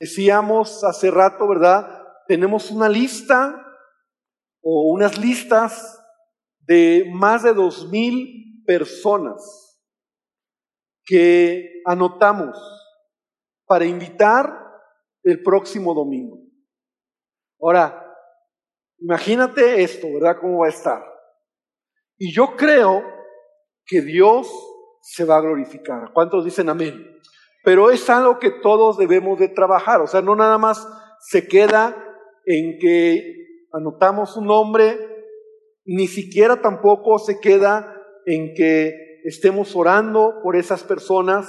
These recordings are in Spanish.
Decíamos hace rato, ¿verdad? Tenemos una lista o unas listas de más de dos mil personas que anotamos para invitar el próximo domingo. Ahora, imagínate esto, ¿verdad? ¿Cómo va a estar? Y yo creo que Dios se va a glorificar. ¿Cuántos dicen amén? Pero es algo que todos debemos de trabajar. O sea, no nada más se queda en que anotamos un nombre, ni siquiera tampoco se queda en que estemos orando por esas personas,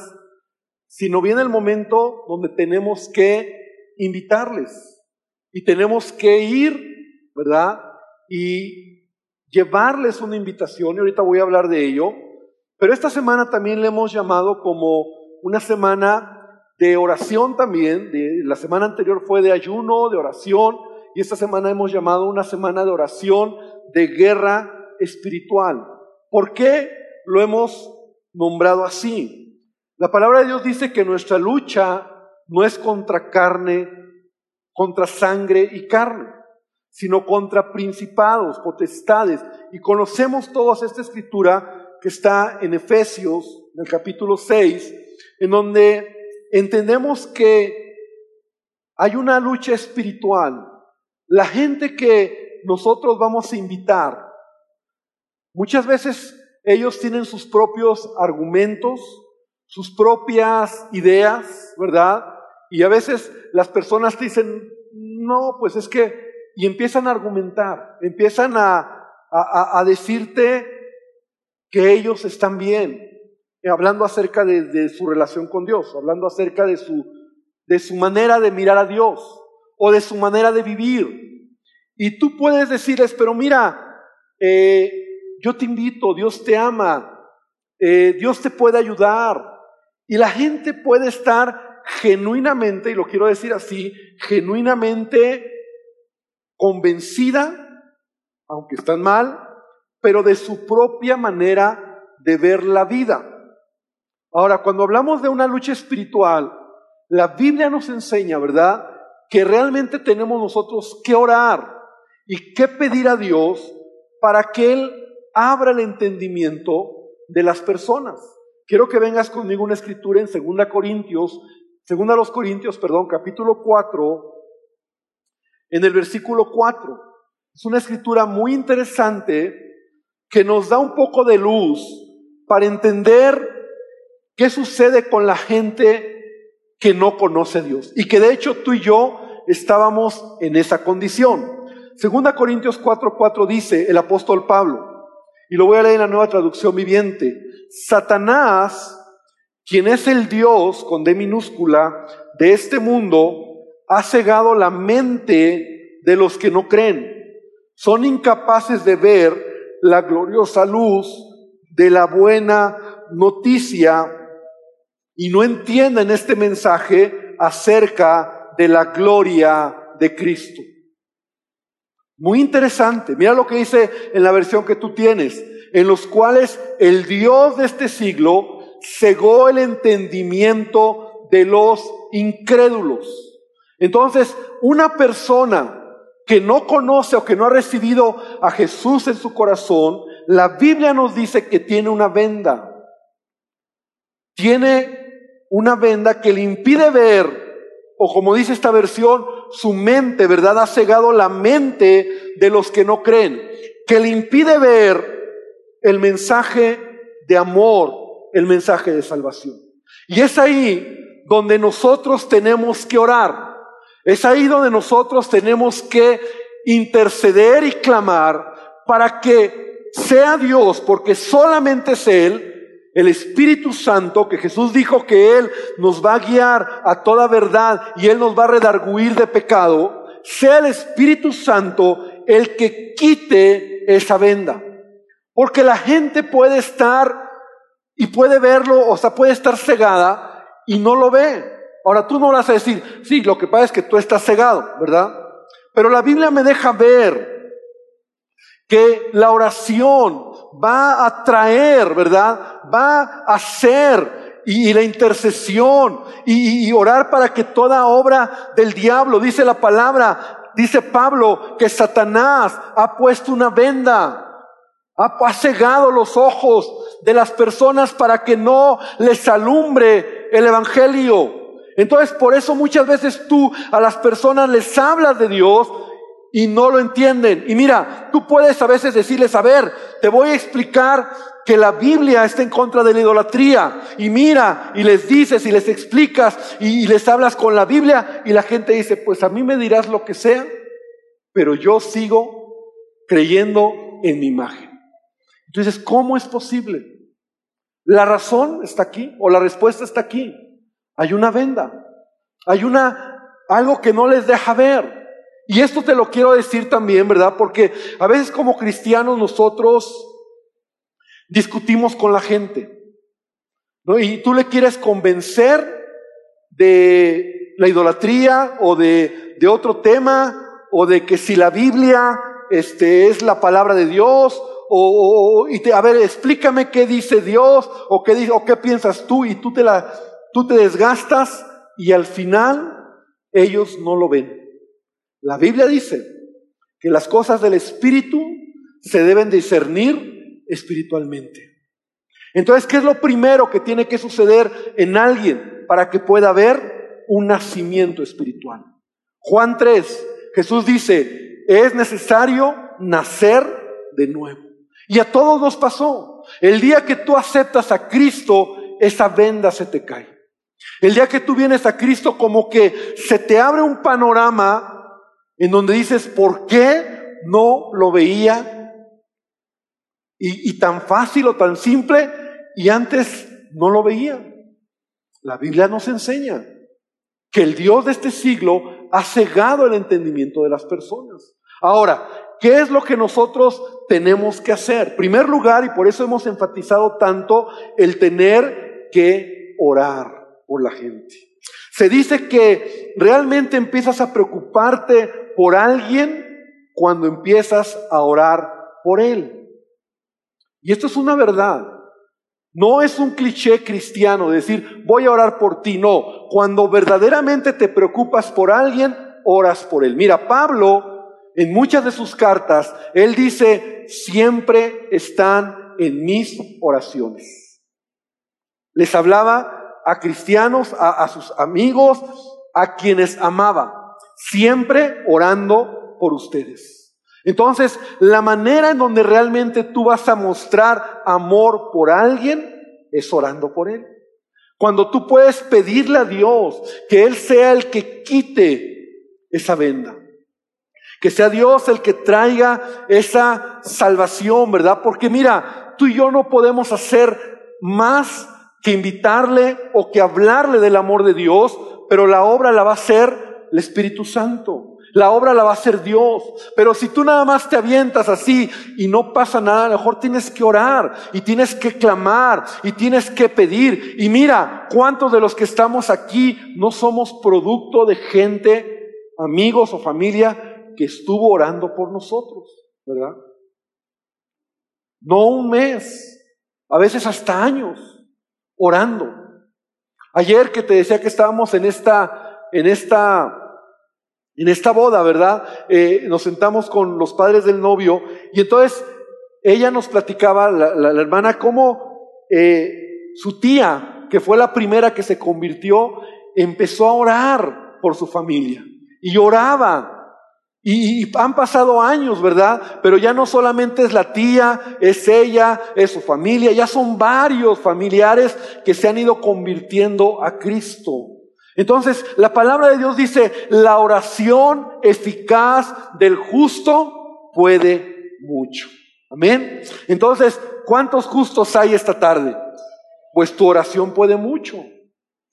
sino viene el momento donde tenemos que invitarles y tenemos que ir, ¿verdad? Y llevarles una invitación, y ahorita voy a hablar de ello, pero esta semana también le hemos llamado como una semana de oración también, de, la semana anterior fue de ayuno, de oración, y esta semana hemos llamado una semana de oración, de guerra espiritual. ¿Por qué lo hemos nombrado así? La palabra de Dios dice que nuestra lucha no es contra carne, contra sangre y carne, sino contra principados, potestades. Y conocemos todos esta escritura que está en Efesios, en el capítulo 6, en donde entendemos que hay una lucha espiritual. La gente que nosotros vamos a invitar, muchas veces ellos tienen sus propios argumentos, sus propias ideas, ¿verdad? Y a veces las personas dicen, no, pues es que, y empiezan a argumentar, empiezan a, a, decirte que ellos están bien, hablando acerca de, su relación con Dios, hablando acerca de su, de su manera de mirar a Dios o de su manera de vivir. Y tú puedes decirles, pero mira, eh, yo te invito, Dios te ama, eh, Dios te puede ayudar. Y la gente puede estar genuinamente, y lo quiero decir así, genuinamente convencida, aunque están mal, pero de su propia manera de ver la vida. Ahora, cuando hablamos de una lucha espiritual, la Biblia nos enseña, ¿verdad? Que realmente tenemos nosotros que orar y que pedir a Dios para que Él abra el entendimiento de las personas. Quiero que vengas conmigo una escritura en 2 Corintios, 2 los Corintios, perdón, capítulo 4, en el versículo 4. Es una escritura muy interesante que nos da un poco de luz para entender ¿Qué sucede con la gente que no conoce a Dios? Y que de hecho tú y yo estábamos en esa condición. Segunda Corintios 4:4 dice el apóstol Pablo, y lo voy a leer en la nueva traducción viviente, Satanás, quien es el Dios con D minúscula de este mundo, ha cegado la mente de los que no creen. Son incapaces de ver la gloriosa luz de la buena noticia y no entienden este mensaje acerca de la gloria de Cristo. Muy interesante. Mira lo que dice en la versión que tú tienes, en los cuales el Dios de este siglo cegó el entendimiento de los incrédulos. Entonces, una persona que no conoce o que no ha recibido a Jesús en su corazón, la Biblia nos dice que tiene una venda. Tiene una venda que le impide ver, o como dice esta versión, su mente, ¿verdad? Ha cegado la mente de los que no creen, que le impide ver el mensaje de amor, el mensaje de salvación. Y es ahí donde nosotros tenemos que orar. Es ahí donde nosotros tenemos que interceder y clamar para que sea Dios, porque solamente es Él, el Espíritu Santo, que Jesús dijo que Él nos va a guiar a toda verdad y Él nos va a redarguir de pecado, sea el Espíritu Santo el que quite esa venda. Porque la gente puede estar y puede verlo, o sea, puede estar cegada y no lo ve. Ahora tú no vas a decir, sí, lo que pasa es que tú estás cegado, ¿verdad? Pero la Biblia me deja ver que la oración va a traer, ¿verdad? Va a hacer y, la intercesión y, y, orar para que toda obra del diablo, dice la palabra, dice Pablo, que Satanás ha puesto una venda ha, cegado los ojos de las personas para que no les alumbre el Evangelio. Entonces, por eso muchas veces tú a las personas les hablas de Dios y no lo entienden. Y mira, tú puedes a veces decirles, a ver, te voy a explicar que la Biblia está en contra de la idolatría. Y mira, y les dices y les explicas y, les hablas con la Biblia y la gente dice, pues a mí me dirás lo que sea, pero yo sigo creyendo en mi imagen. Entonces, ¿cómo es posible? La razón está aquí o la respuesta está aquí. Hay una venda. Hay una algo que no les deja ver. Y esto te lo quiero decir también, ¿verdad? Porque a veces como cristianos nosotros discutimos con la gente. ¿no? Y tú le quieres convencer de la idolatría o de, otro tema o de que si la Biblia este, es la palabra de Dios o, y te, a ver, explícame qué dice Dios o qué dice, o qué piensas tú y tú te la, tú te desgastas y al final ellos no lo ven. La Biblia dice que las cosas del Espíritu se deben discernir espiritualmente. Entonces, ¿qué es lo primero que tiene que suceder en alguien para que pueda haber un nacimiento espiritual? Juan 3, Jesús dice, es necesario nacer de nuevo. Y a todos nos pasó. El día que tú aceptas a Cristo, esa venda se te cae. El día que tú vienes a Cristo, como que se te abre un panorama en donde dices, ¿por qué no lo veía? Y, tan fácil o tan simple, y antes no lo veía. La Biblia nos enseña que el Dios de este siglo ha cegado el entendimiento de las personas. Ahora, ¿qué es lo que nosotros tenemos que hacer? En primer lugar, y por eso hemos enfatizado tanto el tener que orar por la gente. Se dice que realmente empiezas a preocuparte por alguien cuando empiezas a orar por él. Y esto es una verdad. No es un cliché cristiano decir, voy a orar por ti. No, cuando verdaderamente te preocupas por alguien, oras por él. Mira, Pablo en muchas de sus cartas, él dice, siempre están en mis oraciones. Les hablaba a cristianos, a, sus amigos, a quienes amaba, siempre orando por ustedes. Entonces, la manera en donde realmente tú vas a mostrar amor por alguien es orando por él. Cuando tú puedes pedirle a Dios que Él sea el que quite esa venda. Que sea Dios el que traiga esa salvación, ¿verdad? Porque mira, tú y yo no podemos hacer más que invitarle o que hablarle del amor de Dios, pero la obra la va a hacer el Espíritu Santo. La obra la va a hacer Dios. Pero si tú nada más te avientas así y no pasa nada, a lo mejor tienes que orar y tienes que clamar y tienes que pedir. Y mira, ¿cuántos de los que estamos aquí no somos producto de gente, amigos o familia que estuvo orando por nosotros, ¿verdad? No un mes, a veces hasta años, orando. Ayer que te decía que estábamos en esta, en esta, en esta boda, ¿verdad? Eh, nos sentamos con los padres del novio y entonces ella nos platicaba, la, hermana, cómo eh, su tía, que fue la primera que se convirtió, empezó a orar por su familia y oraba y, han pasado años, ¿verdad? Pero ya no solamente es la tía, es ella, es su familia, ya son varios familiares que se han ido convirtiendo a Cristo. Entonces, la palabra de Dios dice, la oración eficaz del justo puede mucho. Amén. Entonces, ¿cuántos justos hay esta tarde? Pues tu oración puede mucho.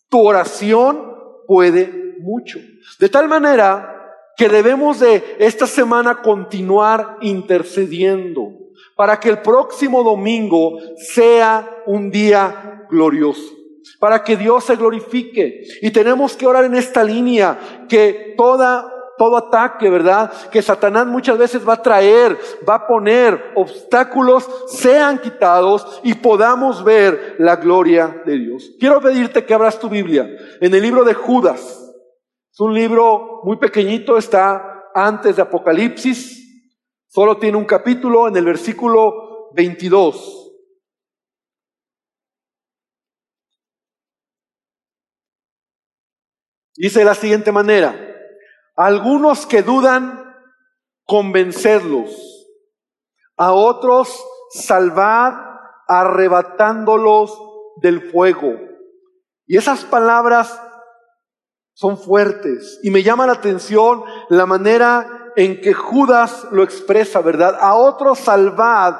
Tu oración puede mucho. De tal manera que debemos de esta semana continuar intercediendo para que el próximo domingo sea un día glorioso, para que Dios se glorifique. Y tenemos que orar en esta línea, que toda todo ataque, ¿verdad? Que Satanás muchas veces va a traer, va a poner obstáculos, sean quitados y podamos ver la gloria de Dios. Quiero pedirte que abras tu Biblia en el libro de Judas. Es un libro muy pequeñito, está antes de Apocalipsis. Solo tiene un capítulo en el versículo 22. Dice de la siguiente manera, algunos que dudan, convencerlos, a otros salvad arrebatándolos del fuego. Y esas palabras son fuertes y me llama la atención la manera en que Judas lo expresa, ¿verdad? A otros salvad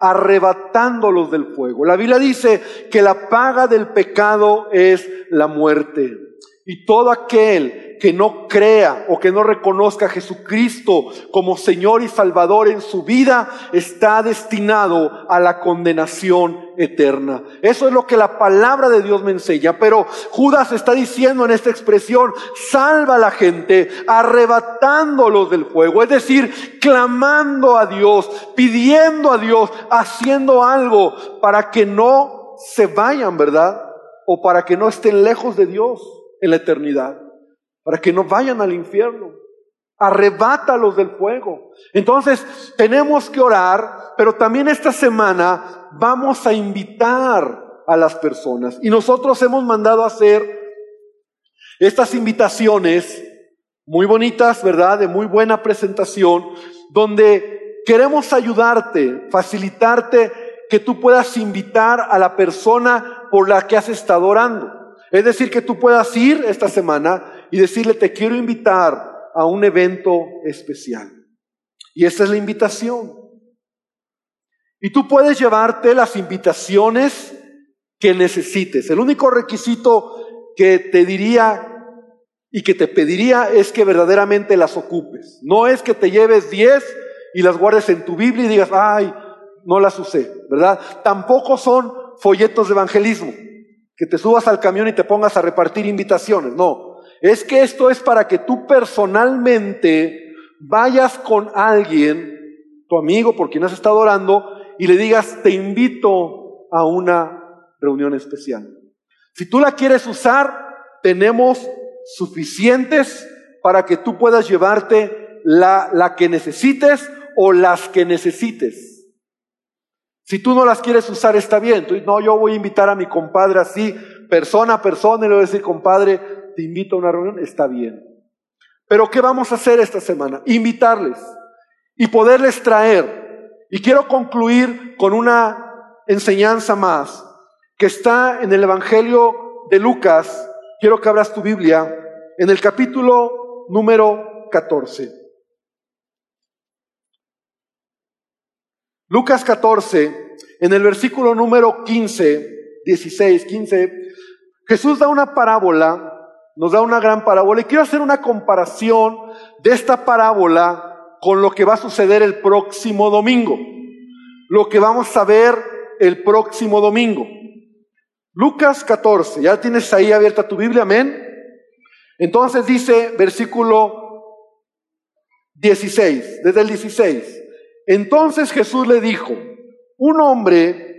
arrebatándolos del fuego. La Biblia dice que la paga del pecado es la muerte. Y todo aquel que no crea o que no reconozca a Jesucristo como Señor y Salvador en su vida está destinado a la condenación eterna. Eso es lo que la palabra de Dios me enseña. Pero Judas está diciendo en esta expresión, salva a la gente arrebatándolos del fuego. Es decir, clamando a Dios, pidiendo a Dios, haciendo algo para que no se vayan, ¿verdad? O para que no estén lejos de Dios en la eternidad, para que no vayan al infierno. Arrebátalos del fuego. Entonces, tenemos que orar, pero también esta semana vamos a invitar a las personas. Y nosotros hemos mandado a hacer estas invitaciones muy bonitas, ¿verdad? De muy buena presentación, donde queremos ayudarte, facilitarte que tú puedas invitar a la persona por la que has estado orando. Es decir, que tú puedas ir esta semana y decirle, te quiero invitar a un evento especial. Y esa es la invitación. Y tú puedes llevarte las invitaciones que necesites. El único requisito que te diría y que te pediría es que verdaderamente las ocupes. No es que te lleves 10 y las guardes en tu Biblia y digas, ay, no las usé, ¿verdad? Tampoco son folletos de evangelismo que te subas al camión y te pongas a repartir invitaciones. No, es que esto es para que tú personalmente vayas con alguien, tu amigo por quien has estado orando, y le digas, te invito a una reunión especial. Si tú la quieres usar, tenemos suficientes para que tú puedas llevarte la, la que necesites o las que necesites. Si tú no las quieres usar, está bien. No, yo voy a invitar a mi compadre así, persona a persona, y le voy a decir, compadre, te invito a una reunión, está bien. Pero ¿qué vamos a hacer esta semana? Invitarles y poderles traer. Y quiero concluir con una enseñanza más que está en el Evangelio de Lucas. Quiero que abras tu Biblia en el capítulo número 14. Lucas 14, en el versículo número 15, 16, 15, Jesús da una parábola, nos da una gran parábola, y quiero hacer una comparación de esta parábola con lo que va a suceder el próximo domingo, lo que vamos a ver el próximo domingo. Lucas 14, ya tienes ahí abierta tu Biblia, amén. Entonces dice versículo 16, desde el 16. Entonces Jesús le dijo, un hombre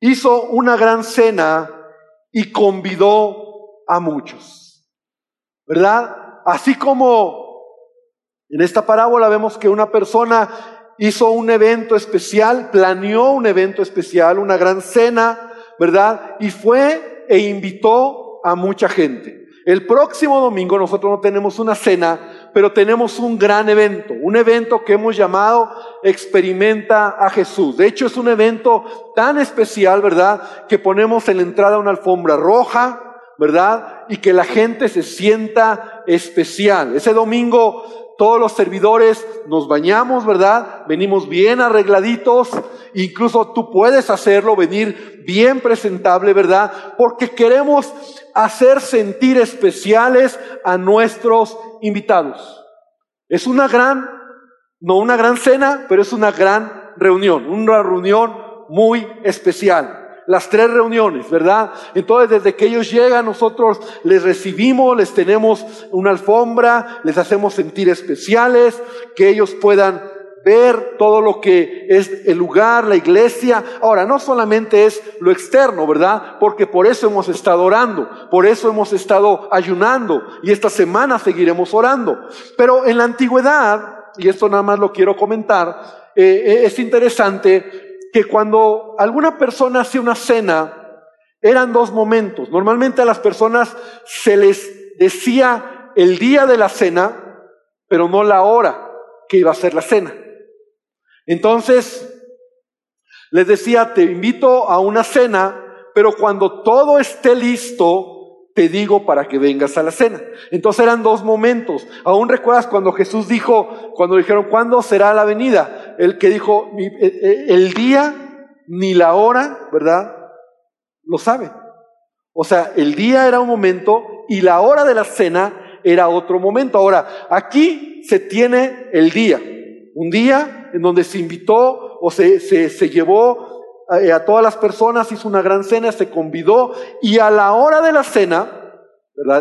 hizo una gran cena y convidó a muchos. ¿Verdad? Así como en esta parábola vemos que una persona hizo un evento especial, planeó un evento especial, una gran cena, ¿verdad? Y fue e invitó a mucha gente. El próximo domingo nosotros no tenemos una cena, pero tenemos un gran evento, un evento que hemos llamado Experimenta a Jesús. De hecho, es un evento tan especial, ¿verdad? Que ponemos en la entrada una alfombra roja, ¿verdad? Y que la gente se sienta especial. Ese domingo todos los servidores nos bañamos, ¿verdad? Venimos bien arregladitos, incluso tú puedes hacerlo, venir bien presentable, ¿verdad? Porque queremos hacer sentir especiales a nuestros invitados. Es una gran, no una gran cena, pero es una gran reunión, una reunión muy especial. Las tres reuniones, ¿verdad? Entonces, desde que ellos llegan, nosotros les recibimos, les tenemos una alfombra, les hacemos sentir especiales, que ellos puedan ver todo lo que es el lugar, la iglesia. Ahora, no solamente es lo externo, ¿verdad? Porque por eso hemos estado orando, por eso hemos estado ayunando y esta semana seguiremos orando. Pero en la antigüedad, y esto nada más lo quiero comentar, eh, eh, es interesante que cuando alguna persona hacía una cena, eran dos momentos. Normalmente a las personas se les decía el día de la cena, pero no la hora que iba a ser la cena. Entonces, les decía, te invito a una cena, pero cuando todo esté listo, te digo para que vengas a la cena. Entonces eran dos momentos. Aún recuerdas cuando Jesús dijo, cuando dijeron, ¿cuándo será la venida? El que dijo, eh, eh, el día ni la hora, ¿verdad? Lo sabe. O sea, el día era un momento y la hora de la cena era otro momento. Ahora, aquí se tiene el día. Un día en donde se invitó o se, se, llevó a, a, todas las personas, hizo una gran cena, se convidó y a la hora de la cena.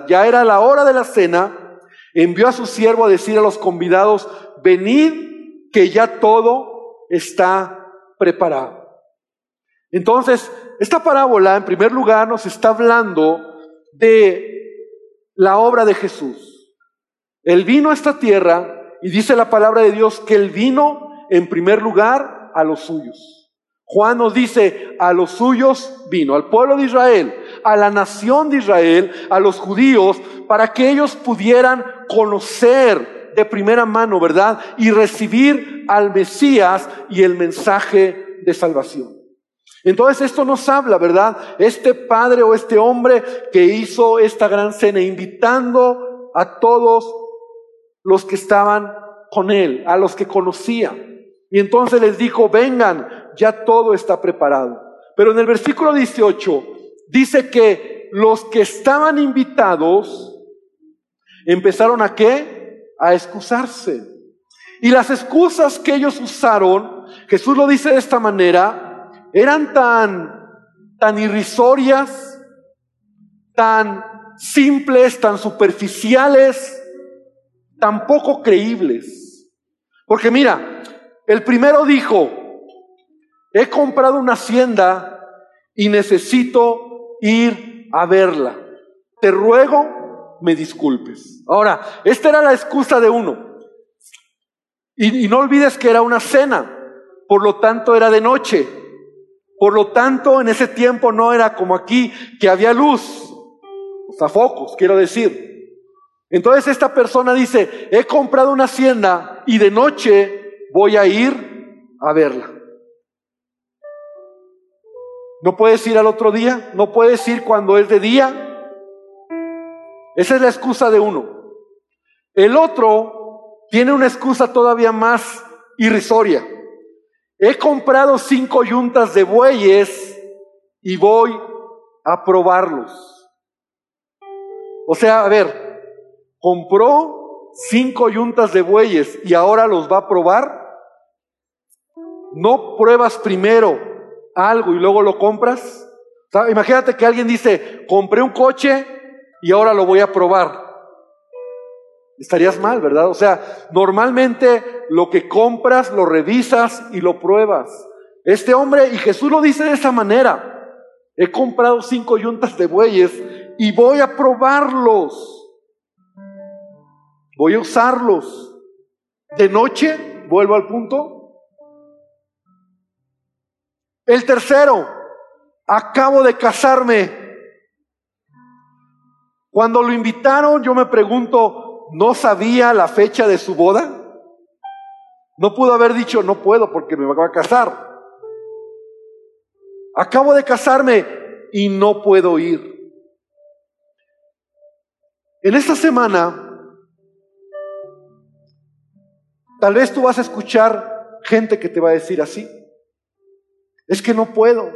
Ya era la hora de la cena, envió a su siervo a decir a los convidados, venid que ya todo está preparado. Entonces, esta parábola en primer lugar nos está hablando de la obra de Jesús. Él vino a esta tierra y dice la palabra de Dios que Él vino en primer lugar a los suyos. Juan nos dice, a los suyos vino, al pueblo de Israel, a la nación de Israel, a los judíos, para que ellos pudieran conocer de primera mano, ¿verdad? Y recibir al Mesías y el mensaje de salvación. Entonces esto nos habla, ¿verdad? Este padre o este hombre que hizo esta gran cena, invitando a todos los que estaban con él, a los que conocía. Y entonces les dijo, vengan, ya todo está preparado. Pero en el versículo 18 dice que los que estaban invitados empezaron a qué? A excusarse. Y las excusas que ellos usaron, Jesús lo dice de esta manera, eran tan, tan irrisorias, tan simples, tan superficiales, tan poco creíbles. Porque mira, el primero dijo, he comprado una hacienda y necesito ir a verla. Te ruego me disculpes. Ahora, esta era la excusa de uno. Y, no olvides que era una cena, por lo tanto era de noche. Por lo tanto, en ese tiempo no era como aquí, que había luz, o sea, focos, quiero decir. Entonces esta persona dice, he comprado una hacienda y de noche voy a ir a verla. ¿No puedes ir al otro día? ¿No puedes ir cuando es de día? Esa es la excusa de uno. El otro tiene una excusa todavía más irrisoria. He comprado cinco yuntas de bueyes y voy a probarlos. O sea, a ver, compró cinco yuntas de bueyes y ahora los va a probar. ¿No pruebas primero algo y luego lo compras? imagínate que alguien dice, compré un coche y ahora lo voy a probar. Estarías mal, ¿verdad? O sea, normalmente lo que compras lo revisas y lo pruebas. Este hombre, y Jesús lo dice de esa manera, he comprado cinco yuntas de bueyes y voy a probarlos. Voy a usarlos. De noche, vuelvo al punto. El tercero, acabo de casarme. Cuando lo invitaron, yo me pregunto, ¿no sabía la fecha de su boda? No pudo haber dicho, no puedo porque me va a casar. Acabo de casarme y no puedo ir. En esta semana Tal vez tú vas a escuchar gente que te va a decir así. Es que no puedo.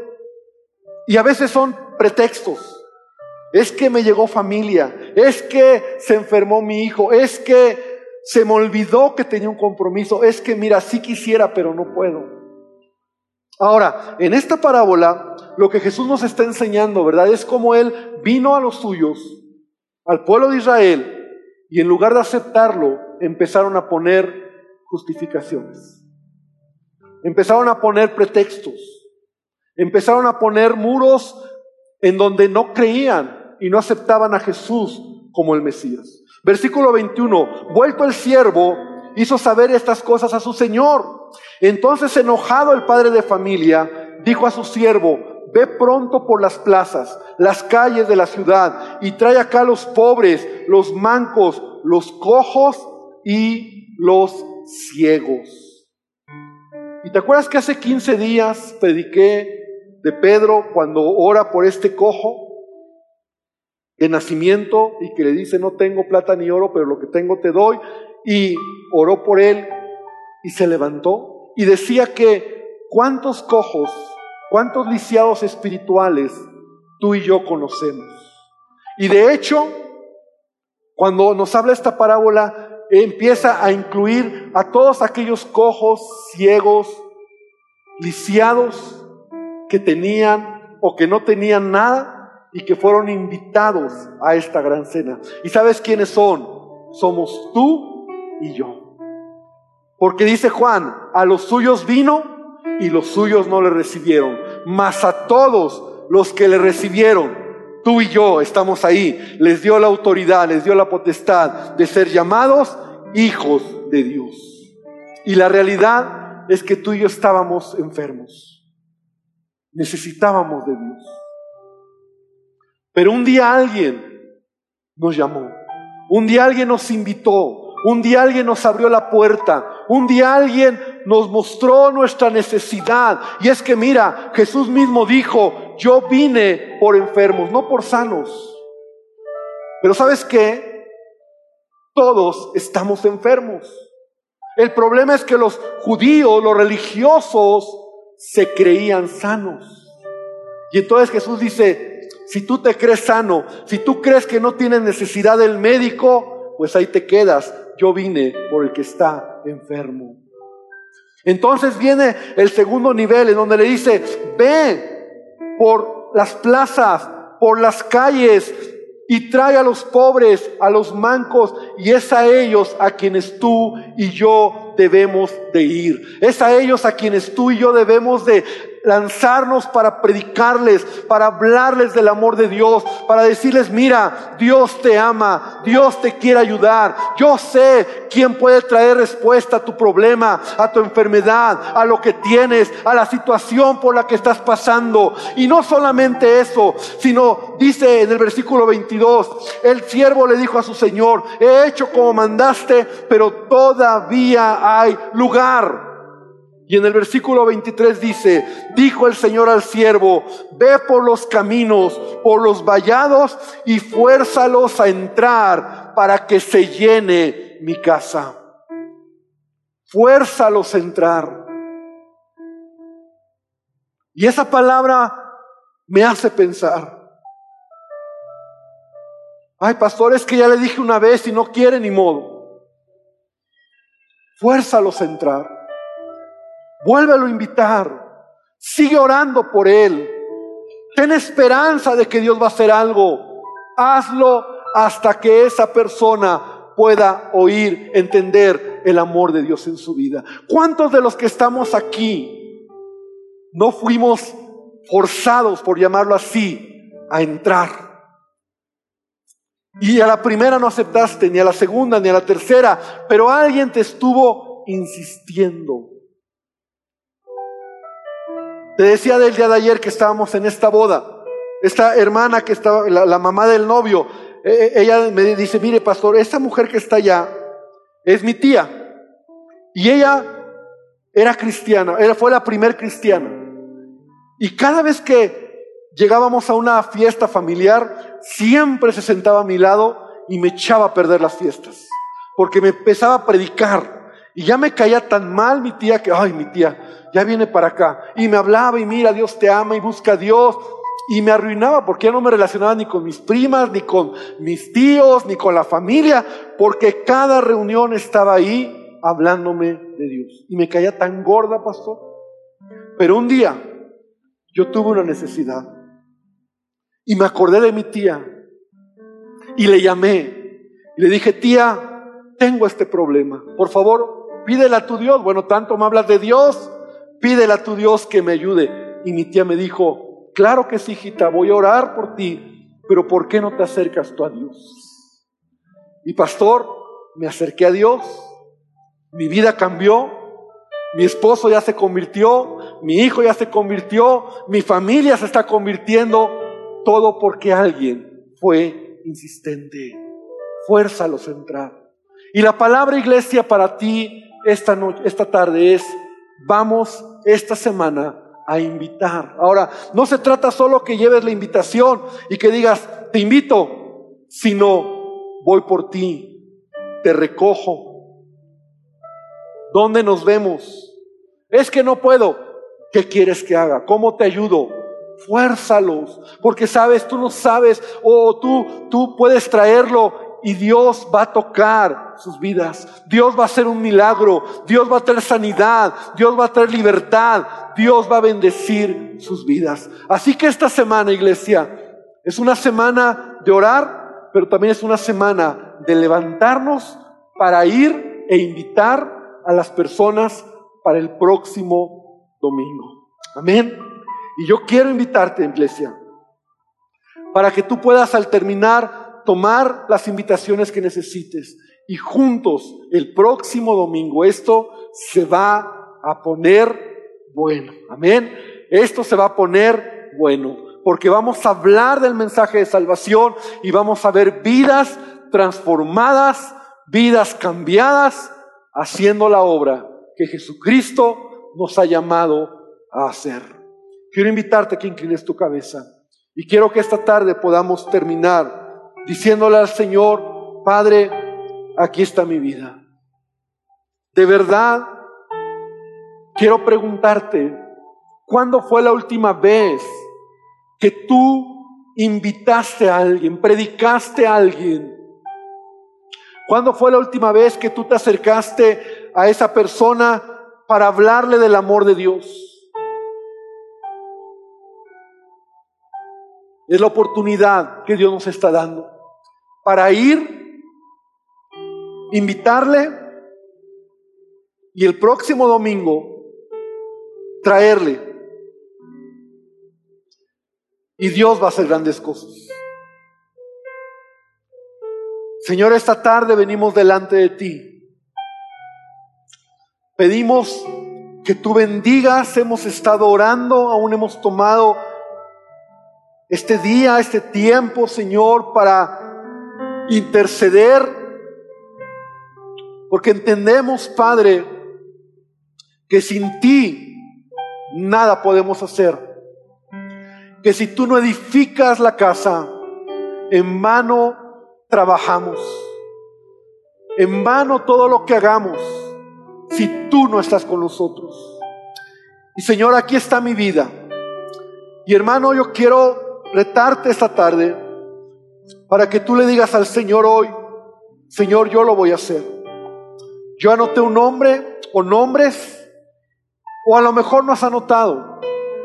Y a veces son pretextos. Es que me llegó familia. Es que se enfermó mi hijo. Es que se me olvidó que tenía un compromiso. Es que mira, sí quisiera, pero no puedo. Ahora, en esta parábola, lo que Jesús nos está enseñando, ¿verdad? Es como Él vino a los suyos, al pueblo de Israel, y en lugar de aceptarlo, empezaron a poner justificaciones. Empezaron a poner pretextos. Empezaron a poner muros en donde no creían y no aceptaban a Jesús como el Mesías. Versículo 21, vuelto el siervo, hizo saber estas cosas a su Señor. Entonces enojado el padre de familia, dijo a su siervo, ve pronto por las plazas, las calles de la ciudad y trae acá los pobres, los mancos, los cojos y los ciegos. ¿Y te acuerdas que hace 15 días prediqué de Pedro cuando ora por este cojo de nacimiento y que le dice, no tengo plata ni oro, pero lo que tengo te doy? Y oró por él y se levantó y decía que cuántos cojos, cuántos lisiados espirituales tú y yo conocemos. Y de hecho, cuando nos habla esta parábola, empieza a incluir a todos aquellos cojos, ciegos, lisiados que tenían o que no tenían nada y que fueron invitados a esta gran cena. ¿Y sabes quiénes son? Somos tú y yo. Porque dice Juan, a los suyos vino y los suyos no le recibieron, mas a todos los que le recibieron, tú y yo estamos ahí, les dio la autoridad, les dio la potestad de ser llamados hijos de Dios. Y la realidad es que tú y yo estábamos enfermos. Necesitábamos de Dios. Pero un día alguien nos llamó. Un día alguien nos invitó. Un día alguien nos abrió la puerta. Un día alguien nos mostró nuestra necesidad. Y es que mira, Jesús mismo dijo, yo vine por enfermos, no por sanos. Pero sabes qué? Todos estamos enfermos. El problema es que los judíos, los religiosos, se creían sanos. Y entonces Jesús dice, si tú te crees sano, si tú crees que no tienes necesidad del médico, pues ahí te quedas. Yo vine por el que está enfermo. Entonces viene el segundo nivel en donde le dice, ve por las plazas, por las calles, y trae a los pobres, a los mancos, y es a ellos a quienes tú y yo debemos de ir. Es a ellos a quienes tú y yo debemos de lanzarnos para predicarles, para hablarles del amor de Dios, para decirles, mira, Dios te ama, Dios te quiere ayudar. Yo sé quién puede traer respuesta a tu problema, a tu enfermedad, a lo que tienes, a la situación por la que estás pasando. Y no solamente eso, sino dice en el versículo 22, el siervo le dijo a su Señor, he hecho como mandaste, pero todavía hay lugar. Y en el versículo 23 dice, dijo el Señor al siervo, ve por los caminos, por los vallados y fuérzalos a entrar para que se llene mi casa. Fuérzalos a entrar. Y esa palabra me hace pensar. Ay, pastor, es que ya le dije una vez y no quiere ni modo. Fuérzalos a entrar. Vuélvelo a invitar. Sigue orando por él. Ten esperanza de que Dios va a hacer algo. Hazlo hasta que esa persona pueda oír, entender el amor de Dios en su vida. ¿Cuántos de los que estamos aquí no fuimos forzados, por llamarlo así, a entrar? Y a la primera no aceptaste, ni a la segunda, ni a la tercera, pero alguien te estuvo insistiendo. Te decía del día de ayer que estábamos en esta boda. Esta hermana que estaba, la, mamá del novio, e, e, ella me dice, mire pastor, esta mujer que está allá es mi tía. Y ella era cristiana, ella fue la primer cristiana. Y cada vez que llegábamos a una fiesta familiar, siempre se sentaba a mi lado y me echaba a perder las fiestas. Porque me empezaba a predicar. Y ya me caía tan mal mi tía que, ay, mi tía, ya viene para acá. Y me hablaba y mira, Dios te ama y busca a Dios. Y me arruinaba porque ya no me relacionaba ni con mis primas, ni con mis tíos, ni con la familia, porque cada reunión estaba ahí hablándome de Dios. Y me caía tan gorda, pastor. Pero un día yo tuve una necesidad y me acordé de mi tía y le llamé y le dije, tía, tengo este problema. Por favor, pídele a tu Dios. Bueno, tanto me hablas de Dios, pídele a tu Dios que me ayude. Y mi tía me dijo, claro que sí, hijita, voy a orar por ti, pero ¿por qué no te acercas tú a Dios? Y pastor, me acerqué a Dios, mi vida cambió, mi esposo ya se convirtió, mi hijo ya se convirtió, mi familia se está convirtiendo, todo porque alguien fue insistente. Fuerza a entrar. Y la palabra iglesia para ti esta noche, esta tarde es, vamos esta semana a invitar. Ahora, no se trata solo que lleves la invitación y que digas, te invito, sino voy por ti, te recojo. ¿Dónde nos vemos? Es que no puedo. ¿Qué quieres que haga? ¿Cómo te ayudo? Fuérzalos, porque sabes, tú no sabes, o tú, tú puedes traerlo y Dios va a tocar sus vidas. Dios va a hacer un milagro. Dios va a traer sanidad. Dios va a traer libertad. Dios va a bendecir sus vidas. Así que esta semana, iglesia, es una semana de orar, pero también es una semana de levantarnos para ir e invitar a las personas para el próximo domingo. Amén. Y yo quiero invitarte, iglesia, para que tú puedas al terminar tomar las invitaciones que necesites y juntos el próximo domingo esto se va a poner bueno. Amén. Esto se va a poner bueno porque vamos a hablar del mensaje de salvación y vamos a ver vidas transformadas, vidas cambiadas, haciendo la obra que Jesucristo nos ha llamado a hacer. Quiero invitarte a que inclines tu cabeza y quiero que esta tarde podamos terminar diciéndole al Señor, Padre, aquí está mi vida. De verdad, quiero preguntarte, ¿cuándo fue la última vez que tú invitaste a alguien, predicaste a alguien? ¿Cuándo fue la última vez que tú te acercaste a esa persona para hablarle del amor de Dios? Es la oportunidad que Dios nos está dando para ir, invitarle y el próximo domingo traerle. Y Dios va a hacer grandes cosas. Señor, esta tarde venimos delante de ti. Pedimos que tú bendigas, hemos estado orando, aún hemos tomado este día, este tiempo, Señor, para interceder, porque entendemos, Padre, que sin ti nada podemos hacer. Que si tú no edificas la casa, en vano trabajamos. En vano todo lo que hagamos, si tú no estás con nosotros. Y Señor, aquí está mi vida. Y hermano, yo quiero retarte esta tarde para que tú le digas al Señor hoy, Señor, yo lo voy a hacer. Yo anoté un nombre o nombres, o a lo mejor no has anotado,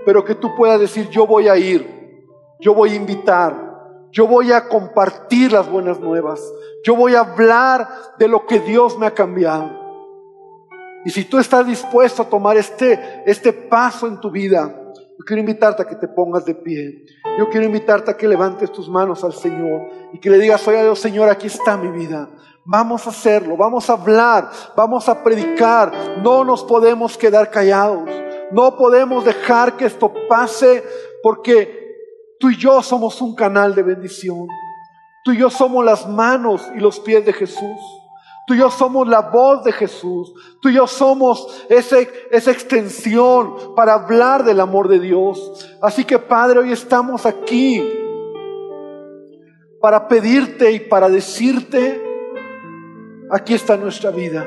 pero que tú puedas decir, yo voy a ir, yo voy a invitar, yo voy a compartir las buenas nuevas, yo voy a hablar de lo que Dios me ha cambiado. Y si tú estás dispuesto a tomar este, este paso en tu vida, yo quiero invitarte a que te pongas de pie. Yo quiero invitarte a que levantes tus manos al Señor y que le digas, oye Dios, Señor, aquí está mi vida. Vamos a hacerlo, vamos a hablar, vamos a predicar. No nos podemos quedar callados. No podemos dejar que esto pase porque tú y yo somos un canal de bendición. Tú y yo somos las manos y los pies de Jesús. Tú y yo somos la voz de Jesús. Tú y yo somos ese, esa extensión para hablar del amor de Dios. Así que Padre, hoy estamos aquí para pedirte y para decirte, aquí está nuestra vida.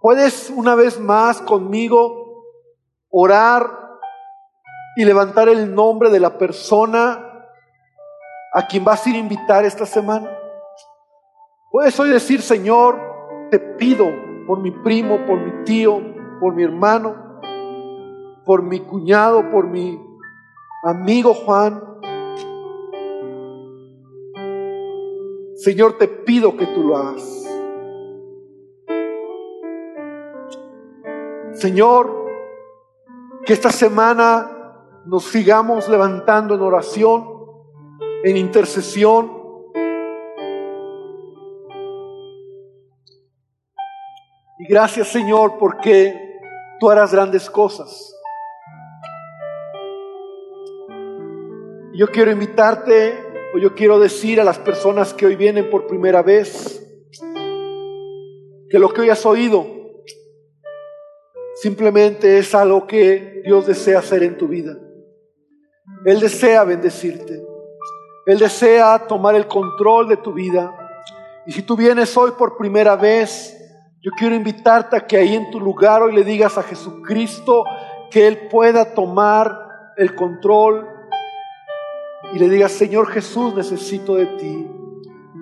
¿Puedes una vez más conmigo orar y levantar el nombre de la persona a quien vas a ir a invitar esta semana? Puedes hoy decir, Señor, te pido por mi primo, por mi tío, por mi hermano, por mi cuñado, por mi amigo Juan. Señor, te pido que tú lo hagas. Señor, que esta semana nos sigamos levantando en oración, en intercesión. Y gracias Señor porque tú harás grandes cosas. Yo quiero invitarte, o yo quiero decir a las personas que hoy vienen por primera vez, que lo que hoy has oído simplemente es algo que Dios desea hacer en tu vida. Él desea bendecirte. Él desea tomar el control de tu vida. Y si tú vienes hoy por primera vez, yo quiero invitarte a que ahí en tu lugar hoy le digas a Jesucristo que Él pueda tomar el control y le digas, Señor Jesús, necesito de ti.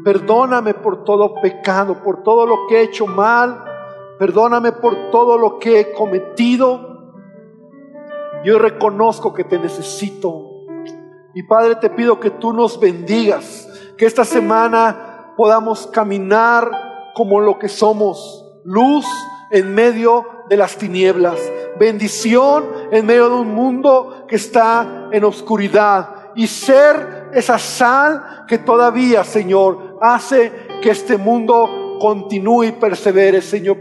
Perdóname por todo pecado, por todo lo que he hecho mal. Perdóname por todo lo que he cometido. Yo reconozco que te necesito. Y Padre, te pido que tú nos bendigas, que esta semana podamos caminar como lo que somos, luz en medio de las tinieblas, bendición en medio de un mundo que está en oscuridad y ser esa sal que todavía, Señor, hace que este mundo continúe y persevere, Señor,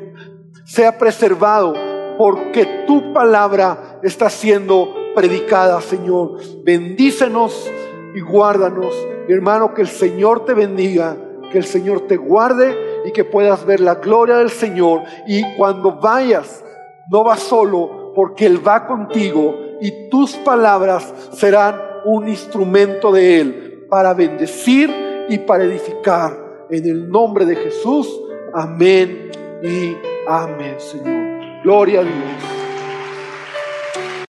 sea preservado porque tu palabra está siendo predicada, Señor. Bendícenos y guárdanos. hermano, que el Señor te bendiga, que el Señor te guarde y que puedas ver la gloria del Señor. Y cuando vayas, no vas solo, porque Él va contigo y tus palabras serán un instrumento de Él para bendecir y para edificar. En el nombre de Jesús, amén y amén, Señor. Gloria a Dios.